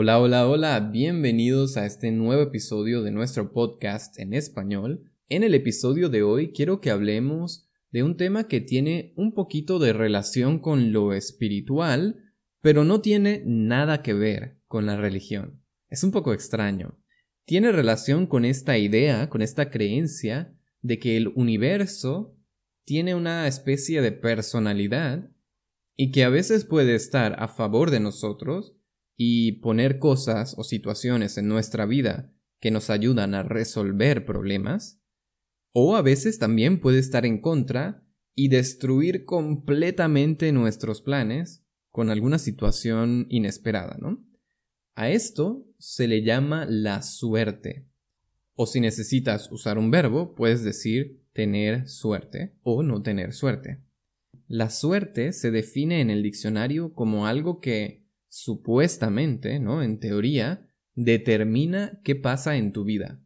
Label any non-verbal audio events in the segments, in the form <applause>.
Hola, hola, hola, bienvenidos a este nuevo episodio de nuestro podcast en español. En el episodio de hoy quiero que hablemos de un tema que tiene un poquito de relación con lo espiritual, pero no tiene nada que ver con la religión. Es un poco extraño. Tiene relación con esta idea, con esta creencia de que el universo tiene una especie de personalidad y que a veces puede estar a favor de nosotros y poner cosas o situaciones en nuestra vida que nos ayudan a resolver problemas, o a veces también puede estar en contra y destruir completamente nuestros planes con alguna situación inesperada, ¿no? A esto se le llama la suerte. O si necesitas usar un verbo, puedes decir tener suerte o no tener suerte. La suerte se define en el diccionario como algo que supuestamente, ¿no? En teoría, determina qué pasa en tu vida.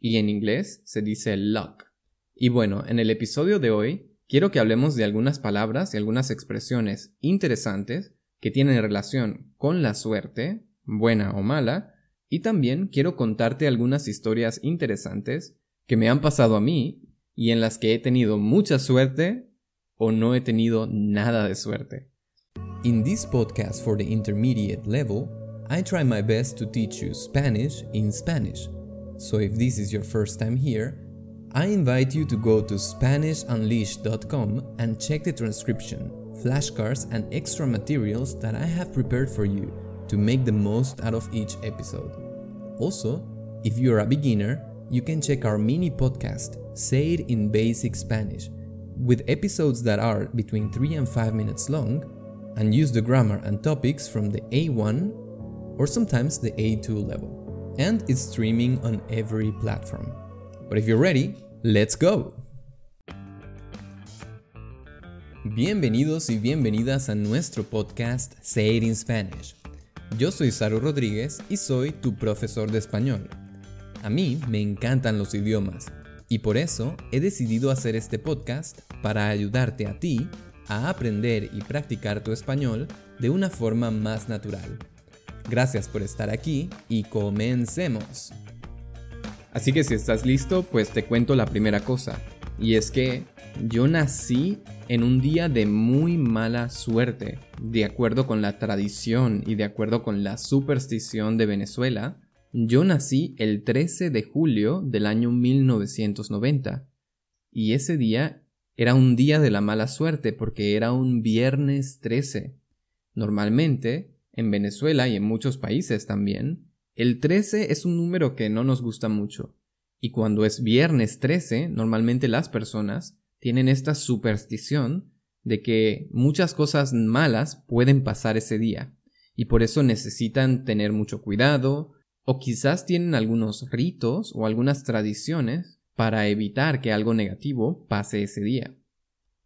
Y en inglés se dice luck. Y bueno, en el episodio de hoy quiero que hablemos de algunas palabras y algunas expresiones interesantes que tienen relación con la suerte, buena o mala, y también quiero contarte algunas historias interesantes que me han pasado a mí y en las que he tenido mucha suerte o no he tenido nada de suerte. In this podcast for the intermediate level, I try my best to teach you Spanish in Spanish. So if this is your first time here, I invite you to go to SpanishUnleashed.com and check the transcription, flashcards, and extra materials that I have prepared for you to make the most out of each episode. Also, if you're a beginner, you can check our mini podcast, Say It in Basic Spanish, with episodes that are between 3 and 5 minutes long and use the grammar and topics from the A1 or sometimes the A2 level. And it's streaming on every platform. But if you're ready, let's go! Bienvenidos y bienvenidas a nuestro podcast Say It in Spanish. Yo soy Saru Rodríguez y soy tu profesor de español. A mí me encantan los idiomas y por eso he decidido hacer este podcast para ayudarte a ti a aprender y practicar tu español de una forma más natural. Gracias por estar aquí y comencemos. Así que si estás listo, pues te cuento la primera cosa. Y es que yo nací en un día de muy mala suerte. De acuerdo con la tradición y de acuerdo con la superstición de Venezuela, yo nací el 13 de julio del año 1990. Y ese día era un día de la mala suerte porque era un viernes 13. Normalmente, en Venezuela y en muchos países también, el 13 es un número que no nos gusta mucho. Y cuando es viernes 13, normalmente las personas tienen esta superstición de que muchas cosas malas pueden pasar ese día. Y por eso necesitan tener mucho cuidado, o quizás tienen algunos ritos o algunas tradiciones para evitar que algo negativo pase ese día.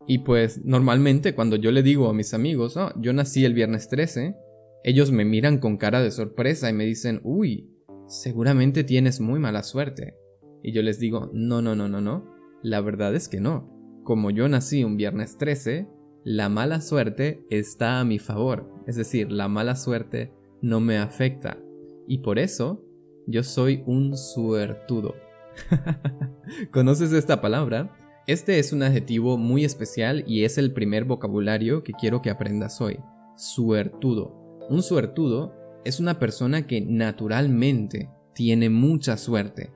Y pues normalmente cuando yo le digo a mis amigos, oh, yo nací el viernes 13, ellos me miran con cara de sorpresa y me dicen, uy, seguramente tienes muy mala suerte. Y yo les digo, no, no, no, no, no, la verdad es que no. Como yo nací un viernes 13, la mala suerte está a mi favor, es decir, la mala suerte no me afecta. Y por eso, yo soy un suertudo. <laughs> ¿Conoces esta palabra? Este es un adjetivo muy especial y es el primer vocabulario que quiero que aprendas hoy. Suertudo. Un suertudo es una persona que naturalmente tiene mucha suerte.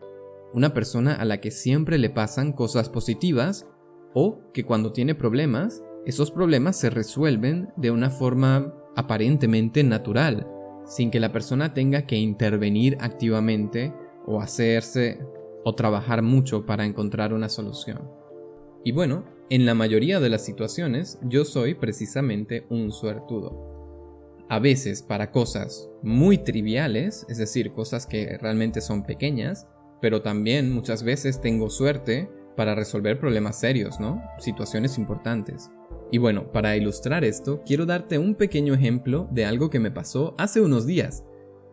Una persona a la que siempre le pasan cosas positivas o que cuando tiene problemas, esos problemas se resuelven de una forma aparentemente natural, sin que la persona tenga que intervenir activamente o hacerse o trabajar mucho para encontrar una solución. Y bueno, en la mayoría de las situaciones yo soy precisamente un suertudo. A veces para cosas muy triviales, es decir, cosas que realmente son pequeñas, pero también muchas veces tengo suerte para resolver problemas serios, ¿no? Situaciones importantes. Y bueno, para ilustrar esto, quiero darte un pequeño ejemplo de algo que me pasó hace unos días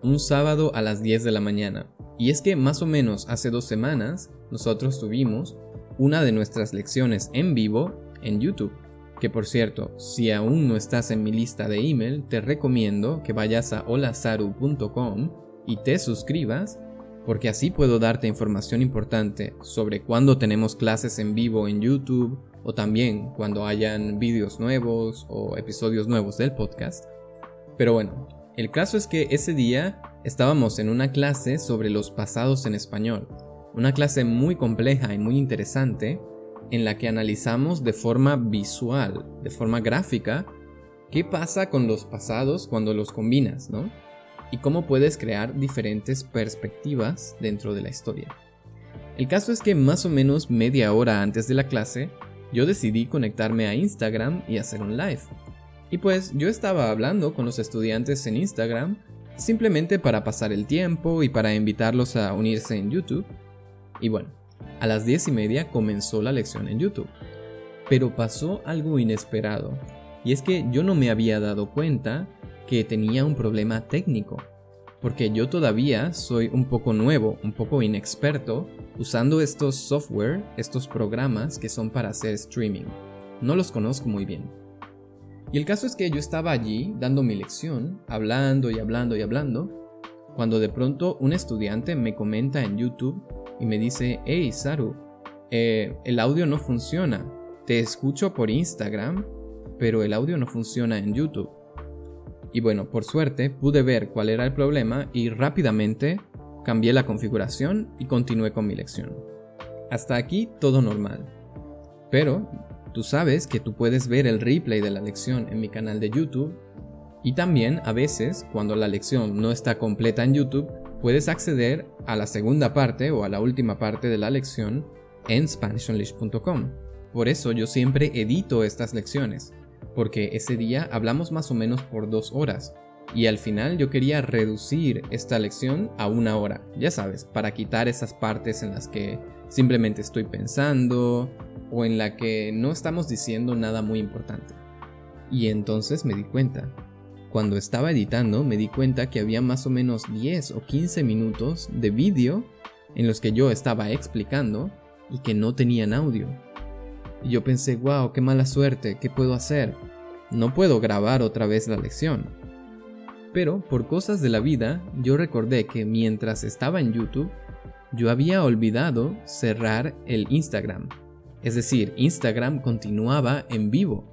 un sábado a las 10 de la mañana. Y es que más o menos hace dos semanas nosotros tuvimos una de nuestras lecciones en vivo en YouTube, que por cierto, si aún no estás en mi lista de email, te recomiendo que vayas a holasaru.com y te suscribas, porque así puedo darte información importante sobre cuándo tenemos clases en vivo en YouTube o también cuando hayan vídeos nuevos o episodios nuevos del podcast. Pero bueno, el caso es que ese día estábamos en una clase sobre los pasados en español, una clase muy compleja y muy interesante en la que analizamos de forma visual, de forma gráfica, qué pasa con los pasados cuando los combinas, ¿no? Y cómo puedes crear diferentes perspectivas dentro de la historia. El caso es que más o menos media hora antes de la clase, yo decidí conectarme a Instagram y hacer un live. Y pues yo estaba hablando con los estudiantes en Instagram simplemente para pasar el tiempo y para invitarlos a unirse en YouTube. Y bueno, a las 10 y media comenzó la lección en YouTube. Pero pasó algo inesperado, y es que yo no me había dado cuenta que tenía un problema técnico, porque yo todavía soy un poco nuevo, un poco inexperto usando estos software, estos programas que son para hacer streaming. No los conozco muy bien. Y el caso es que yo estaba allí dando mi lección, hablando y hablando y hablando, cuando de pronto un estudiante me comenta en YouTube y me dice, hey Saru, eh, el audio no funciona, te escucho por Instagram, pero el audio no funciona en YouTube. Y bueno, por suerte pude ver cuál era el problema y rápidamente cambié la configuración y continué con mi lección. Hasta aquí todo normal. Pero tú sabes que tú puedes ver el replay de la lección en mi canal de YouTube y también a veces cuando la lección no está completa en YouTube puedes acceder a la segunda parte o a la última parte de la lección en SpanishOnLish.com. Por eso yo siempre edito estas lecciones, porque ese día hablamos más o menos por dos horas, y al final yo quería reducir esta lección a una hora, ya sabes, para quitar esas partes en las que simplemente estoy pensando o en la que no estamos diciendo nada muy importante. Y entonces me di cuenta, cuando estaba editando me di cuenta que había más o menos 10 o 15 minutos de vídeo en los que yo estaba explicando y que no tenían audio. Y yo pensé, wow, qué mala suerte, ¿qué puedo hacer? No puedo grabar otra vez la lección. Pero por cosas de la vida, yo recordé que mientras estaba en YouTube, yo había olvidado cerrar el Instagram. Es decir, Instagram continuaba en vivo.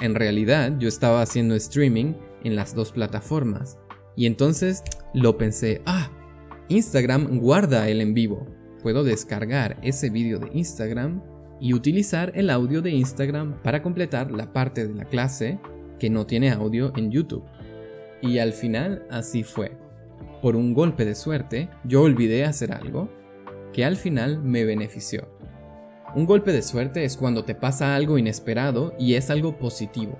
En realidad, yo estaba haciendo streaming en las dos plataformas. Y entonces lo pensé, ah, Instagram guarda el en vivo. Puedo descargar ese vídeo de Instagram y utilizar el audio de Instagram para completar la parte de la clase que no tiene audio en YouTube. Y al final así fue. Por un golpe de suerte, yo olvidé hacer algo que al final me benefició. Un golpe de suerte es cuando te pasa algo inesperado y es algo positivo.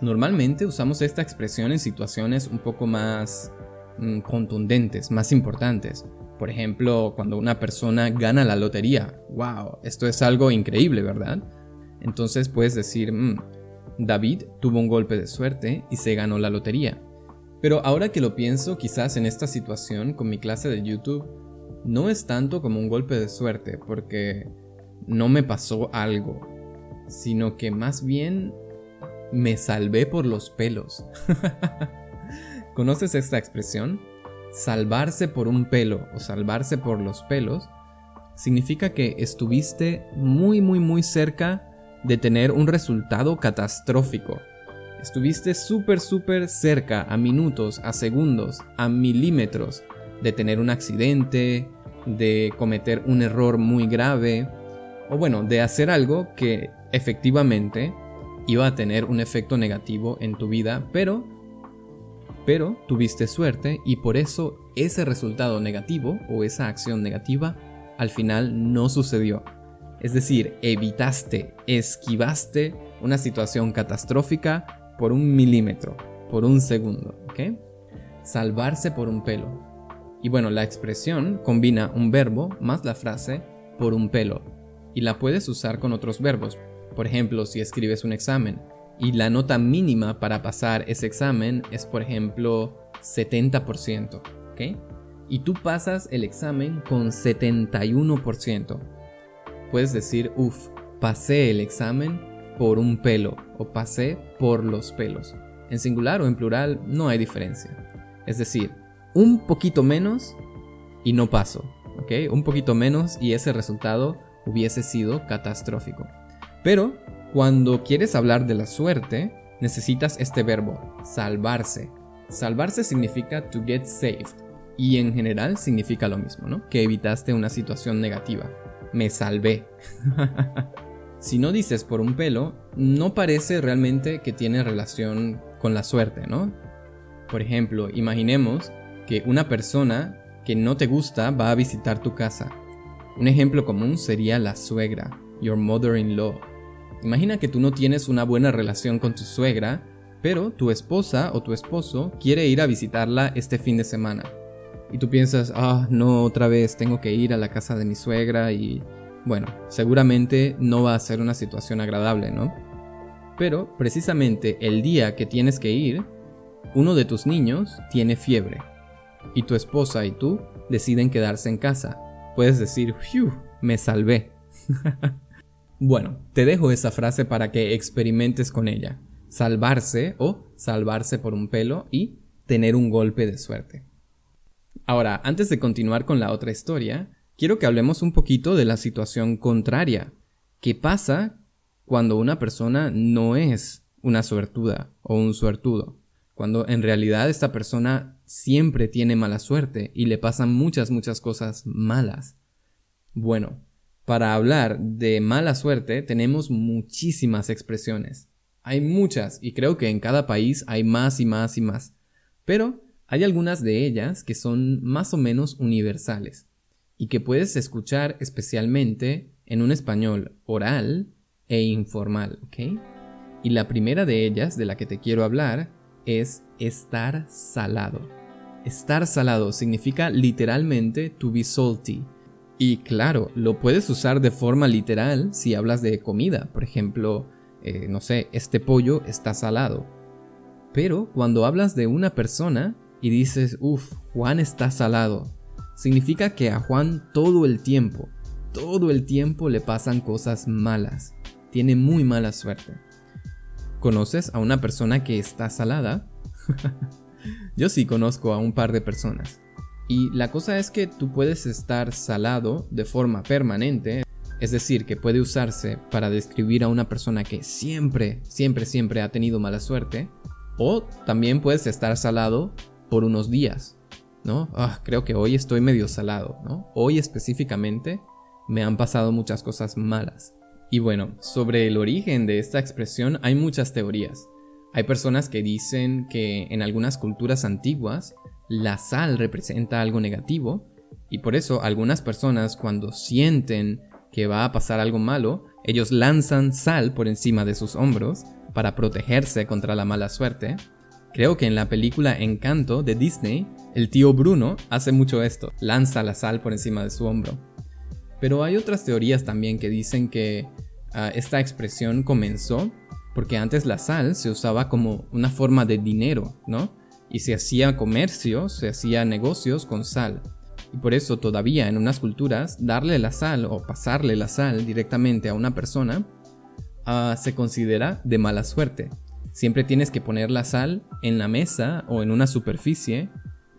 Normalmente usamos esta expresión en situaciones un poco más mm, contundentes, más importantes. Por ejemplo, cuando una persona gana la lotería. ¡Wow! Esto es algo increíble, ¿verdad? Entonces puedes decir, mm, David tuvo un golpe de suerte y se ganó la lotería. Pero ahora que lo pienso, quizás en esta situación con mi clase de YouTube, no es tanto como un golpe de suerte, porque no me pasó algo, sino que más bien me salvé por los pelos. <laughs> ¿Conoces esta expresión? Salvarse por un pelo o salvarse por los pelos significa que estuviste muy muy muy cerca de tener un resultado catastrófico. Estuviste súper súper cerca a minutos, a segundos, a milímetros de tener un accidente, de cometer un error muy grave, o bueno, de hacer algo que efectivamente iba a tener un efecto negativo en tu vida, pero pero tuviste suerte y por eso ese resultado negativo o esa acción negativa al final no sucedió. Es decir, evitaste, esquivaste una situación catastrófica por un milímetro, por un segundo, ¿ok? Salvarse por un pelo. Y bueno, la expresión combina un verbo más la frase por un pelo y la puedes usar con otros verbos. Por ejemplo, si escribes un examen y la nota mínima para pasar ese examen es, por ejemplo, 70%, ¿ok? Y tú pasas el examen con 71%. Puedes decir, uff, pasé el examen por un pelo o pasé por los pelos. En singular o en plural no hay diferencia. Es decir, un poquito menos y no paso. ¿ok? Un poquito menos y ese resultado hubiese sido catastrófico. Pero cuando quieres hablar de la suerte, necesitas este verbo, salvarse. Salvarse significa to get saved y en general significa lo mismo, ¿no? Que evitaste una situación negativa. Me salvé. <laughs> si no dices por un pelo, no parece realmente que tiene relación con la suerte, ¿no? Por ejemplo, imaginemos que una persona que no te gusta va a visitar tu casa. Un ejemplo común sería la suegra, your mother-in-law. Imagina que tú no tienes una buena relación con tu suegra, pero tu esposa o tu esposo quiere ir a visitarla este fin de semana. Y tú piensas, ah, no, otra vez tengo que ir a la casa de mi suegra y... Bueno, seguramente no va a ser una situación agradable, ¿no? Pero precisamente el día que tienes que ir, uno de tus niños tiene fiebre y tu esposa y tú deciden quedarse en casa. Puedes decir, ¡Phew! Me salvé. <laughs> bueno, te dejo esa frase para que experimentes con ella. Salvarse o salvarse por un pelo y tener un golpe de suerte. Ahora, antes de continuar con la otra historia, quiero que hablemos un poquito de la situación contraria. ¿Qué pasa cuando una persona no es una suertuda o un suertudo? Cuando en realidad esta persona siempre tiene mala suerte y le pasan muchas, muchas cosas malas. Bueno, para hablar de mala suerte tenemos muchísimas expresiones. Hay muchas y creo que en cada país hay más y más y más. Pero hay algunas de ellas que son más o menos universales y que puedes escuchar especialmente en un español oral e informal, ¿ok? Y la primera de ellas de la que te quiero hablar es estar salado. Estar salado significa literalmente to be salty. Y claro, lo puedes usar de forma literal si hablas de comida. Por ejemplo, eh, no sé, este pollo está salado. Pero cuando hablas de una persona y dices, uff, Juan está salado, significa que a Juan todo el tiempo, todo el tiempo le pasan cosas malas. Tiene muy mala suerte. ¿Conoces a una persona que está salada? <laughs> Yo sí conozco a un par de personas. Y la cosa es que tú puedes estar salado de forma permanente, es decir, que puede usarse para describir a una persona que siempre, siempre, siempre ha tenido mala suerte, o también puedes estar salado por unos días, Ah, creo que hoy estoy medio salado, ¿no? Hoy específicamente me han pasado muchas cosas malas. Y bueno, sobre el origen de esta expresión hay muchas teorías. Hay personas que dicen que en algunas culturas antiguas la sal representa algo negativo y por eso algunas personas cuando sienten que va a pasar algo malo, ellos lanzan sal por encima de sus hombros para protegerse contra la mala suerte. Creo que en la película Encanto de Disney, el tío Bruno hace mucho esto, lanza la sal por encima de su hombro. Pero hay otras teorías también que dicen que ah, esta expresión comenzó porque antes la sal se usaba como una forma de dinero, ¿no? Y se hacía comercio, se hacía negocios con sal. Y por eso todavía en unas culturas darle la sal o pasarle la sal directamente a una persona ah, se considera de mala suerte. Siempre tienes que poner la sal en la mesa o en una superficie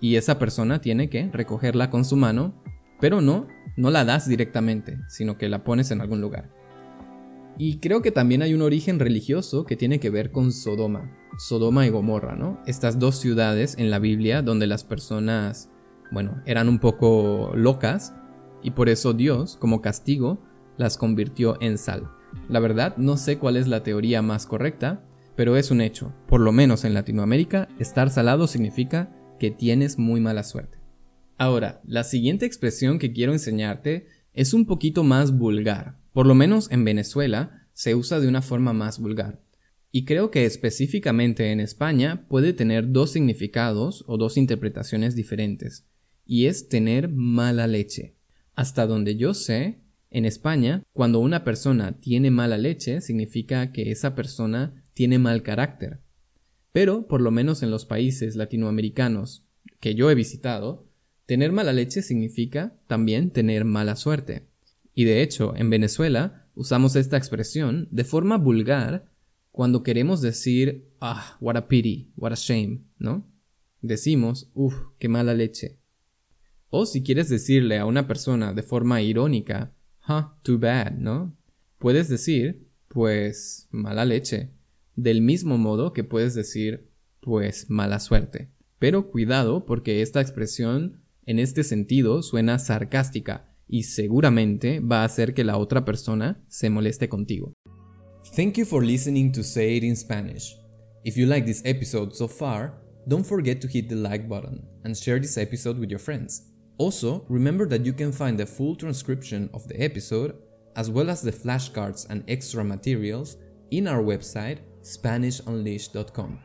y esa persona tiene que recogerla con su mano, pero no, no la das directamente, sino que la pones en algún lugar. Y creo que también hay un origen religioso que tiene que ver con Sodoma, Sodoma y Gomorra, ¿no? Estas dos ciudades en la Biblia donde las personas, bueno, eran un poco locas y por eso Dios, como castigo, las convirtió en sal. La verdad, no sé cuál es la teoría más correcta, pero es un hecho. Por lo menos en Latinoamérica, estar salado significa que tienes muy mala suerte. Ahora, la siguiente expresión que quiero enseñarte es un poquito más vulgar, por lo menos en Venezuela se usa de una forma más vulgar. Y creo que específicamente en España puede tener dos significados o dos interpretaciones diferentes. Y es tener mala leche. Hasta donde yo sé, en España, cuando una persona tiene mala leche, significa que esa persona tiene mal carácter. Pero, por lo menos en los países latinoamericanos que yo he visitado, tener mala leche significa también tener mala suerte. Y de hecho, en Venezuela usamos esta expresión de forma vulgar cuando queremos decir, ah, what a pity, what a shame, ¿no? Decimos, uff, qué mala leche. O si quieres decirle a una persona de forma irónica, huh, too bad, ¿no? Puedes decir, pues, mala leche. Del mismo modo que puedes decir, pues, mala suerte. Pero cuidado porque esta expresión en este sentido suena sarcástica y seguramente va a hacer que la otra persona se moleste contigo. Thank you for listening to Say It in Spanish. If you like this episode so far, don't forget to hit the like button and share this episode with your friends. Also, remember that you can find the full transcription of the episode, as well as the flashcards and extra materials, in our website SpanishUnleashed.com.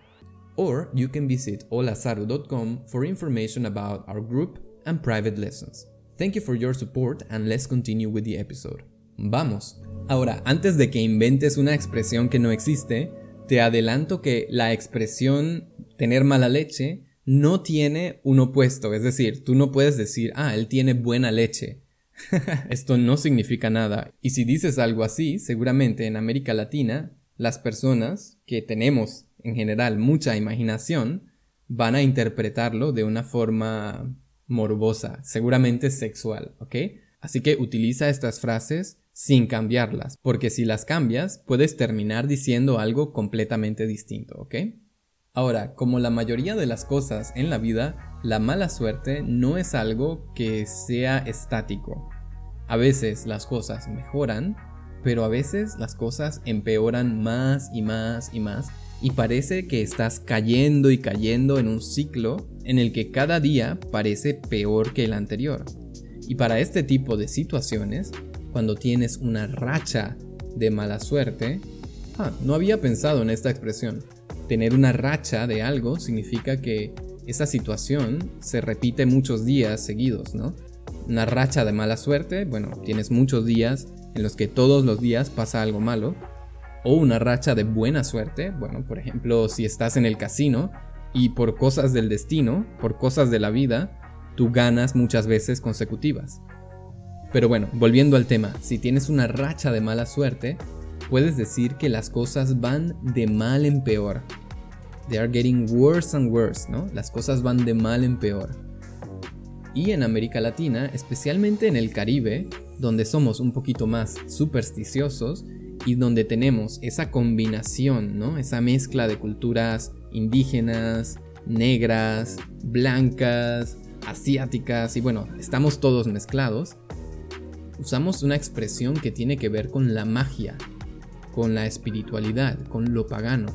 Or you can visit holasaru.com for information about our group and private lessons. Thank you for your support and let's continue with the episode. Vamos. Ahora, antes de que inventes una expresión que no existe, te adelanto que la expresión tener mala leche no tiene un opuesto, es decir, tú no puedes decir, ah, él tiene buena leche. <laughs> Esto no significa nada. Y si dices algo así, seguramente en América Latina, las personas que tenemos en general mucha imaginación van a interpretarlo de una forma morbosa, seguramente sexual, ¿ok? Así que utiliza estas frases sin cambiarlas, porque si las cambias puedes terminar diciendo algo completamente distinto, ¿ok? Ahora, como la mayoría de las cosas en la vida, la mala suerte no es algo que sea estático. A veces las cosas mejoran, pero a veces las cosas empeoran más y más y más y parece que estás cayendo y cayendo en un ciclo en el que cada día parece peor que el anterior. Y para este tipo de situaciones, cuando tienes una racha de mala suerte, ah, no había pensado en esta expresión. Tener una racha de algo significa que esa situación se repite muchos días seguidos, ¿no? Una racha de mala suerte, bueno, tienes muchos días en los que todos los días pasa algo malo, o una racha de buena suerte, bueno, por ejemplo, si estás en el casino y por cosas del destino, por cosas de la vida, tú ganas muchas veces consecutivas. Pero bueno, volviendo al tema, si tienes una racha de mala suerte, puedes decir que las cosas van de mal en peor. They are getting worse and worse, ¿no? Las cosas van de mal en peor. Y en América Latina, especialmente en el Caribe, donde somos un poquito más supersticiosos, y donde tenemos esa combinación, ¿no? Esa mezcla de culturas indígenas, negras, blancas, asiáticas y bueno, estamos todos mezclados, usamos una expresión que tiene que ver con la magia, con la espiritualidad, con lo pagano,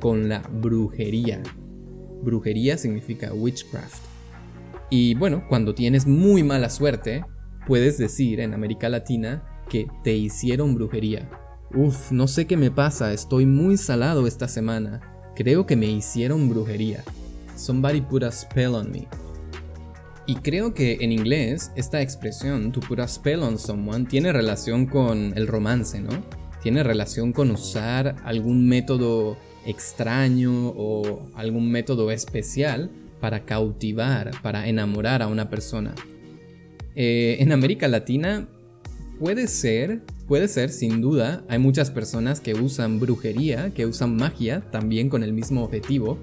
con la brujería. Brujería significa witchcraft. Y bueno, cuando tienes muy mala suerte, puedes decir en América Latina que te hicieron brujería Uf, no sé qué me pasa, estoy muy salado esta semana. Creo que me hicieron brujería. Somebody put a spell on me. Y creo que en inglés esta expresión, to put a spell on someone, tiene relación con el romance, ¿no? Tiene relación con usar algún método extraño o algún método especial para cautivar, para enamorar a una persona. Eh, en América Latina puede ser Puede ser, sin duda, hay muchas personas que usan brujería, que usan magia también con el mismo objetivo,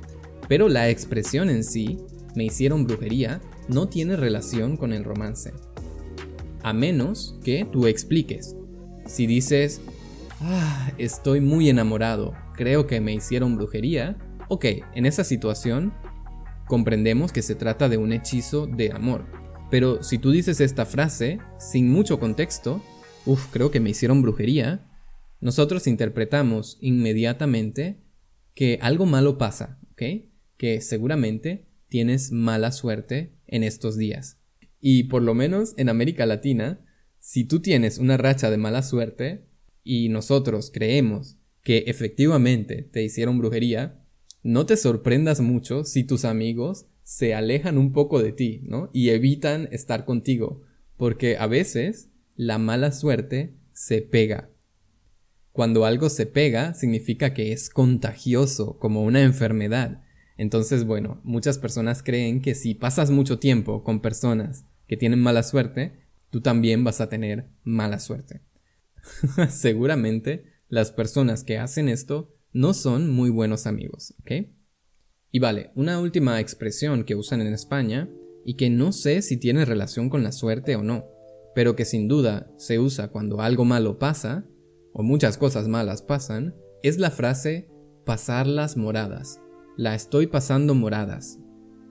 pero la expresión en sí, me hicieron brujería, no tiene relación con el romance. A menos que tú expliques. Si dices, ah, estoy muy enamorado, creo que me hicieron brujería, ok, en esa situación comprendemos que se trata de un hechizo de amor. Pero si tú dices esta frase sin mucho contexto, Uf, creo que me hicieron brujería, nosotros interpretamos inmediatamente que algo malo pasa, ¿ok? Que seguramente tienes mala suerte en estos días. Y por lo menos en América Latina, si tú tienes una racha de mala suerte y nosotros creemos que efectivamente te hicieron brujería, no te sorprendas mucho si tus amigos se alejan un poco de ti, ¿no? Y evitan estar contigo, porque a veces la mala suerte se pega. Cuando algo se pega significa que es contagioso, como una enfermedad. Entonces, bueno, muchas personas creen que si pasas mucho tiempo con personas que tienen mala suerte, tú también vas a tener mala suerte. <laughs> seguramente las personas que hacen esto no son muy buenos amigos, ¿ok? Y vale, una última expresión que usan en España y que no sé si tiene relación con la suerte o no, pero que sin duda se usa cuando algo malo pasa, o muchas cosas malas pasan, es la frase pasar las moradas. La estoy pasando moradas.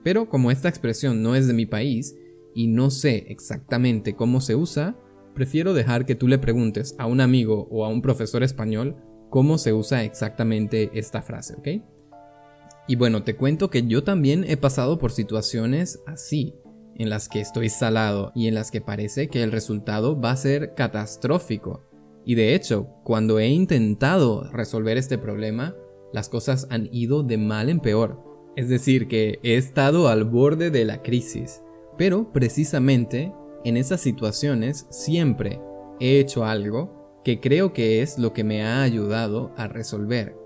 Pero como esta expresión no es de mi país y no sé exactamente cómo se usa, prefiero dejar que tú le preguntes a un amigo o a un profesor español cómo se usa exactamente esta frase, ¿ok? Y bueno, te cuento que yo también he pasado por situaciones así, en las que estoy salado y en las que parece que el resultado va a ser catastrófico. Y de hecho, cuando he intentado resolver este problema, las cosas han ido de mal en peor. Es decir, que he estado al borde de la crisis. Pero precisamente en esas situaciones siempre he hecho algo que creo que es lo que me ha ayudado a resolver.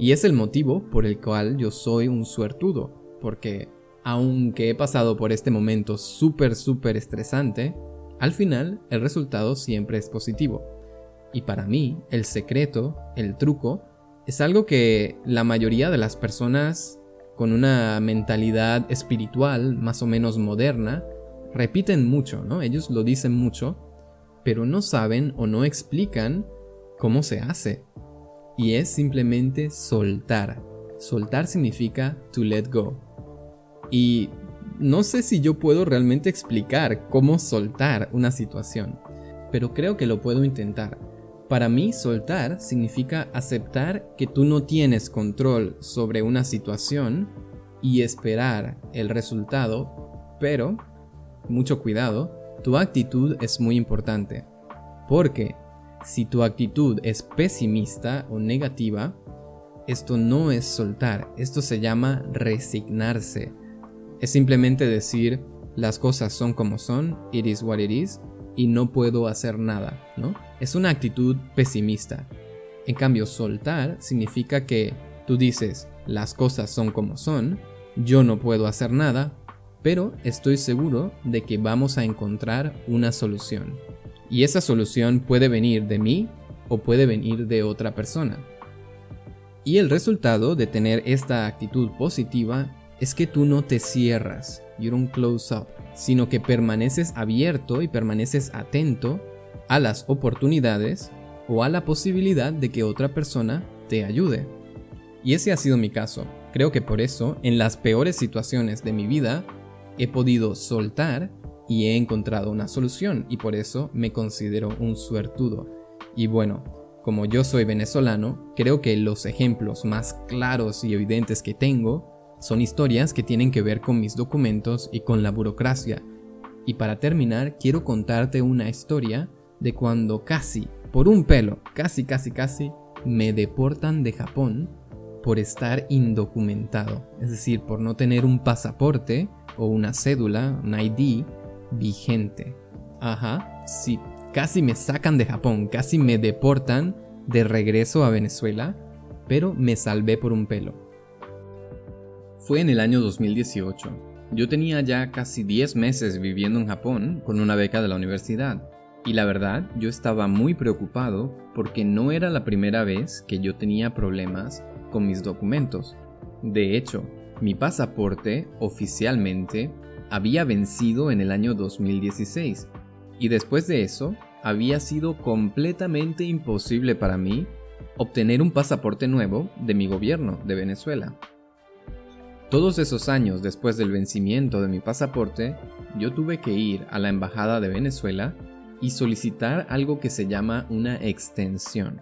Y es el motivo por el cual yo soy un suertudo. Porque aunque he pasado por este momento súper, súper estresante, al final el resultado siempre es positivo. Y para mí, el secreto, el truco, es algo que la mayoría de las personas con una mentalidad espiritual más o menos moderna repiten mucho, ¿no? Ellos lo dicen mucho, pero no saben o no explican cómo se hace. Y es simplemente soltar. Soltar significa to let go. Y no sé si yo puedo realmente explicar cómo soltar una situación, pero creo que lo puedo intentar. Para mí, soltar significa aceptar que tú no tienes control sobre una situación y esperar el resultado, pero, mucho cuidado, tu actitud es muy importante. Porque si tu actitud es pesimista o negativa, esto no es soltar, esto se llama resignarse. Es simplemente decir, las cosas son como son, it is what it is, y no puedo hacer nada, ¿no? Es una actitud pesimista. En cambio, soltar significa que tú dices, las cosas son como son, yo no puedo hacer nada, pero estoy seguro de que vamos a encontrar una solución. Y esa solución puede venir de mí o puede venir de otra persona. Y el resultado de tener esta actitud positiva es que tú no te cierras, you don't close up, sino que permaneces abierto y permaneces atento a las oportunidades o a la posibilidad de que otra persona te ayude. Y ese ha sido mi caso. Creo que por eso, en las peores situaciones de mi vida, he podido soltar y he encontrado una solución y por eso me considero un suertudo. Y bueno, como yo soy venezolano, creo que los ejemplos más claros y evidentes que tengo son historias que tienen que ver con mis documentos y con la burocracia. Y para terminar, quiero contarte una historia de cuando casi, por un pelo, casi, casi, casi, me deportan de Japón por estar indocumentado. Es decir, por no tener un pasaporte o una cédula, un ID, vigente. Ajá, sí, casi me sacan de Japón, casi me deportan de regreso a Venezuela, pero me salvé por un pelo. Fue en el año 2018. Yo tenía ya casi 10 meses viviendo en Japón con una beca de la universidad. Y la verdad, yo estaba muy preocupado porque no era la primera vez que yo tenía problemas con mis documentos. De hecho, mi pasaporte oficialmente había vencido en el año 2016 y después de eso había sido completamente imposible para mí obtener un pasaporte nuevo de mi gobierno de Venezuela. Todos esos años después del vencimiento de mi pasaporte, yo tuve que ir a la Embajada de Venezuela y solicitar algo que se llama una extensión.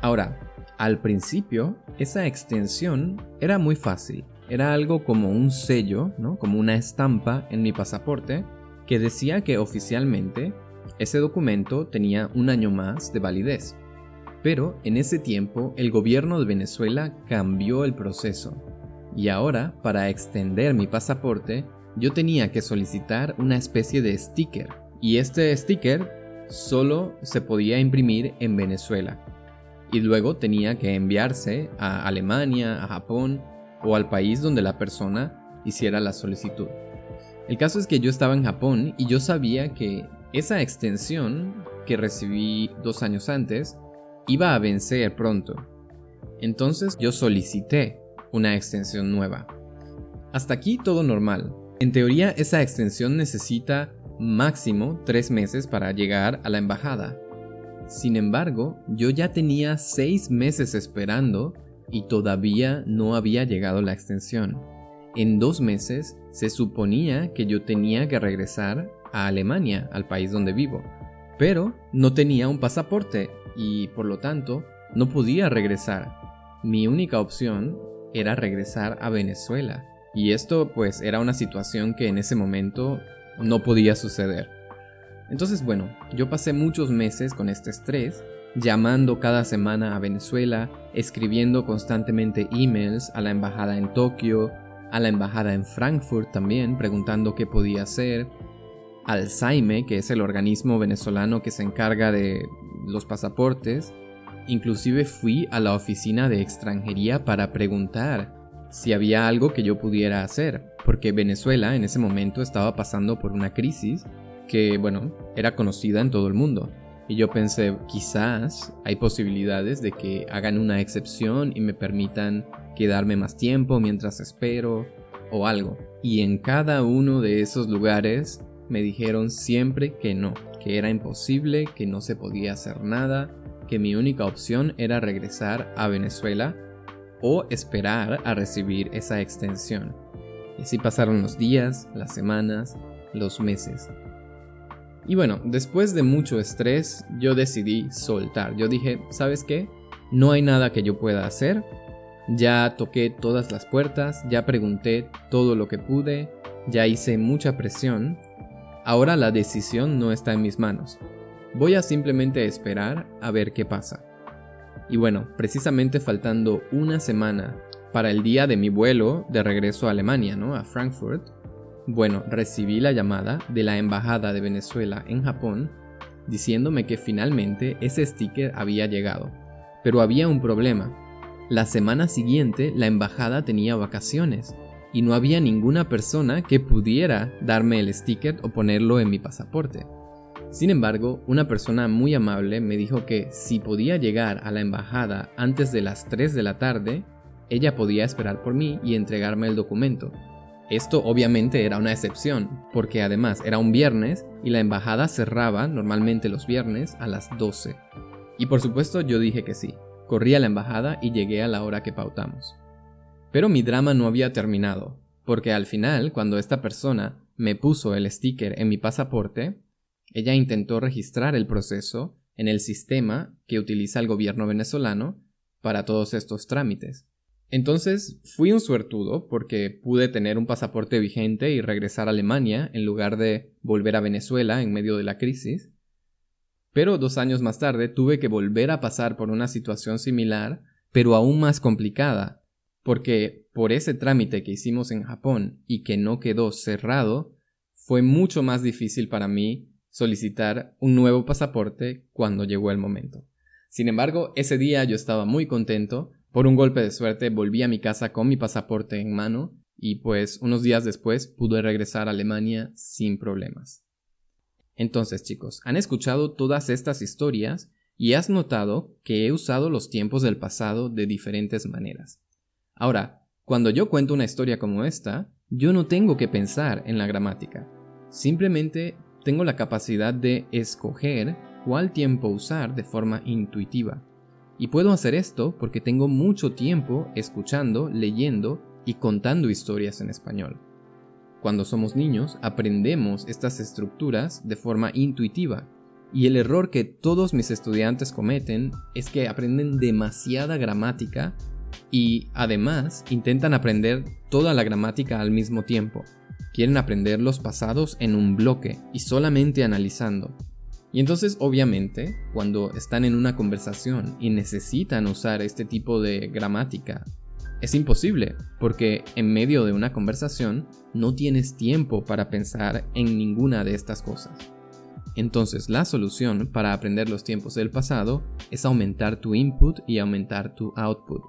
Ahora, al principio, esa extensión era muy fácil. Era algo como un sello, ¿no? como una estampa en mi pasaporte que decía que oficialmente ese documento tenía un año más de validez. Pero en ese tiempo el gobierno de Venezuela cambió el proceso y ahora, para extender mi pasaporte, yo tenía que solicitar una especie de sticker. Y este sticker solo se podía imprimir en Venezuela. Y luego tenía que enviarse a Alemania, a Japón o al país donde la persona hiciera la solicitud. El caso es que yo estaba en Japón y yo sabía que esa extensión que recibí dos años antes iba a vencer pronto. Entonces yo solicité una extensión nueva. Hasta aquí todo normal. En teoría esa extensión necesita máximo tres meses para llegar a la embajada. Sin embargo, yo ya tenía seis meses esperando y todavía no había llegado la extensión. En dos meses se suponía que yo tenía que regresar a Alemania, al país donde vivo, pero no tenía un pasaporte y por lo tanto no podía regresar. Mi única opción era regresar a Venezuela y esto pues era una situación que en ese momento no podía suceder. Entonces bueno, yo pasé muchos meses con este estrés, llamando cada semana a Venezuela, escribiendo constantemente emails a la embajada en Tokio, a la embajada en Frankfurt también, preguntando qué podía hacer, al SAIME, que es el organismo venezolano que se encarga de los pasaportes, inclusive fui a la oficina de extranjería para preguntar si había algo que yo pudiera hacer, porque Venezuela en ese momento estaba pasando por una crisis que, bueno, era conocida en todo el mundo. Y yo pensé, quizás hay posibilidades de que hagan una excepción y me permitan quedarme más tiempo mientras espero o algo. Y en cada uno de esos lugares me dijeron siempre que no, que era imposible, que no se podía hacer nada, que mi única opción era regresar a Venezuela o esperar a recibir esa extensión. Y así pasaron los días, las semanas, los meses. Y bueno, después de mucho estrés, yo decidí soltar. Yo dije, ¿sabes qué? No hay nada que yo pueda hacer. Ya toqué todas las puertas, ya pregunté todo lo que pude, ya hice mucha presión. Ahora la decisión no está en mis manos. Voy a simplemente esperar a ver qué pasa. Y bueno, precisamente faltando una semana para el día de mi vuelo de regreso a Alemania, ¿no? A Frankfurt, bueno, recibí la llamada de la Embajada de Venezuela en Japón diciéndome que finalmente ese sticker había llegado. Pero había un problema. La semana siguiente la embajada tenía vacaciones y no había ninguna persona que pudiera darme el sticker o ponerlo en mi pasaporte. Sin embargo, una persona muy amable me dijo que si podía llegar a la embajada antes de las 3 de la tarde, ella podía esperar por mí y entregarme el documento. Esto obviamente era una excepción, porque además era un viernes y la embajada cerraba normalmente los viernes a las 12. Y por supuesto yo dije que sí. Corrí a la embajada y llegué a la hora que pautamos. Pero mi drama no había terminado, porque al final, cuando esta persona me puso el sticker en mi pasaporte, ella intentó registrar el proceso en el sistema que utiliza el gobierno venezolano para todos estos trámites. Entonces fui un suertudo porque pude tener un pasaporte vigente y regresar a Alemania en lugar de volver a Venezuela en medio de la crisis. Pero dos años más tarde tuve que volver a pasar por una situación similar, pero aún más complicada, porque por ese trámite que hicimos en Japón y que no quedó cerrado, fue mucho más difícil para mí solicitar un nuevo pasaporte cuando llegó el momento. Sin embargo, ese día yo estaba muy contento por un golpe de suerte volví a mi casa con mi pasaporte en mano y pues unos días después pude regresar a Alemania sin problemas. Entonces chicos, han escuchado todas estas historias y has notado que he usado los tiempos del pasado de diferentes maneras. Ahora, cuando yo cuento una historia como esta, yo no tengo que pensar en la gramática. Simplemente tengo la capacidad de escoger cuál tiempo usar de forma intuitiva. Y puedo hacer esto porque tengo mucho tiempo escuchando, leyendo y contando historias en español. Cuando somos niños aprendemos estas estructuras de forma intuitiva y el error que todos mis estudiantes cometen es que aprenden demasiada gramática y además intentan aprender toda la gramática al mismo tiempo. Quieren aprender los pasados en un bloque y solamente analizando, y entonces, obviamente, cuando están en una conversación y necesitan usar este tipo de gramática, es imposible, porque en medio de una conversación no tienes tiempo para pensar en ninguna de estas cosas. Entonces, la solución para aprender los tiempos del pasado es aumentar tu input y aumentar tu output.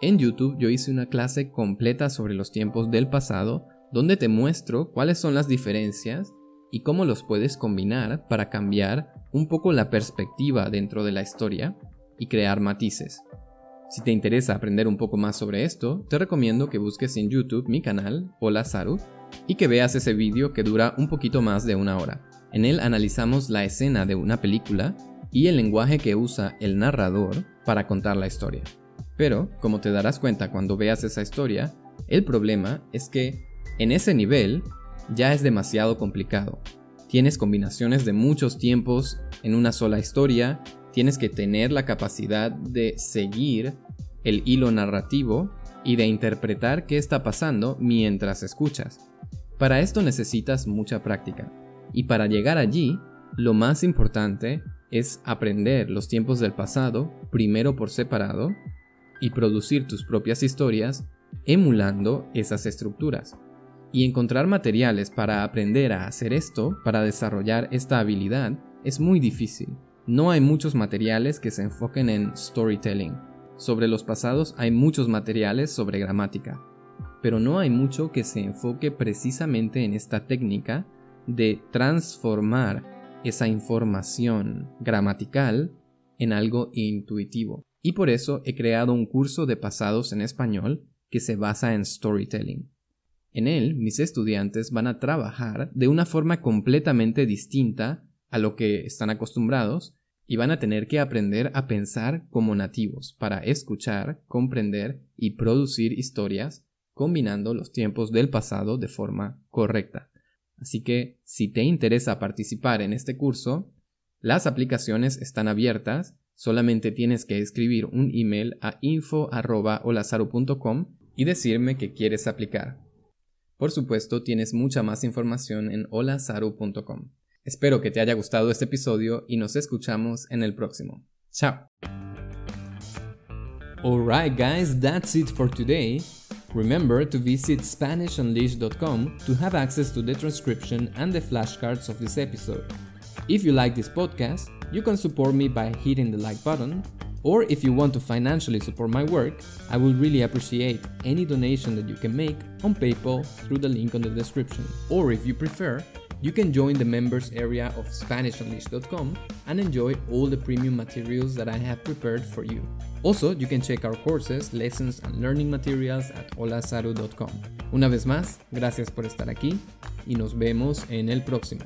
En YouTube yo hice una clase completa sobre los tiempos del pasado donde te muestro cuáles son las diferencias y cómo los puedes combinar para cambiar un poco la perspectiva dentro de la historia y crear matices. Si te interesa aprender un poco más sobre esto, te recomiendo que busques en YouTube mi canal, Hola Saru, y que veas ese vídeo que dura un poquito más de una hora. En él analizamos la escena de una película y el lenguaje que usa el narrador para contar la historia. Pero, como te darás cuenta cuando veas esa historia, el problema es que en ese nivel ya es demasiado complicado. Tienes combinaciones de muchos tiempos en una sola historia, tienes que tener la capacidad de seguir el hilo narrativo y de interpretar qué está pasando mientras escuchas. Para esto necesitas mucha práctica. Y para llegar allí, lo más importante es aprender los tiempos del pasado, primero por separado, y producir tus propias historias emulando esas estructuras. Y encontrar materiales para aprender a hacer esto, para desarrollar esta habilidad, es muy difícil. No hay muchos materiales que se enfoquen en storytelling. Sobre los pasados hay muchos materiales sobre gramática, pero no hay mucho que se enfoque precisamente en esta técnica de transformar esa información gramatical en algo intuitivo. Y por eso he creado un curso de pasados en español que se basa en storytelling. En él, mis estudiantes van a trabajar de una forma completamente distinta a lo que están acostumbrados y van a tener que aprender a pensar como nativos para escuchar, comprender y producir historias combinando los tiempos del pasado de forma correcta. Así que si te interesa participar en este curso, las aplicaciones están abiertas Solamente tienes que escribir un email a info.olazaru.com y decirme que quieres aplicar. Por supuesto, tienes mucha más información en holazaru.com. Espero que te haya gustado este episodio y nos escuchamos en el próximo. Chao. Alright guys, that's it for today. Remember to visit SpanishUnleashed.com to have access to the transcription and the flashcards of this episode. If you like this podcast, you can support me by hitting the like button, or if you want to financially support my work, I would really appreciate any donation that you can make on PayPal through the link on the description. Or if you prefer, you can join the members area of SpanishUnleashed.com and enjoy all the premium materials that I have prepared for you. Also, you can check our courses, lessons, and learning materials at holasaru.com. Una vez más, gracias por estar aquí y nos vemos en el próximo.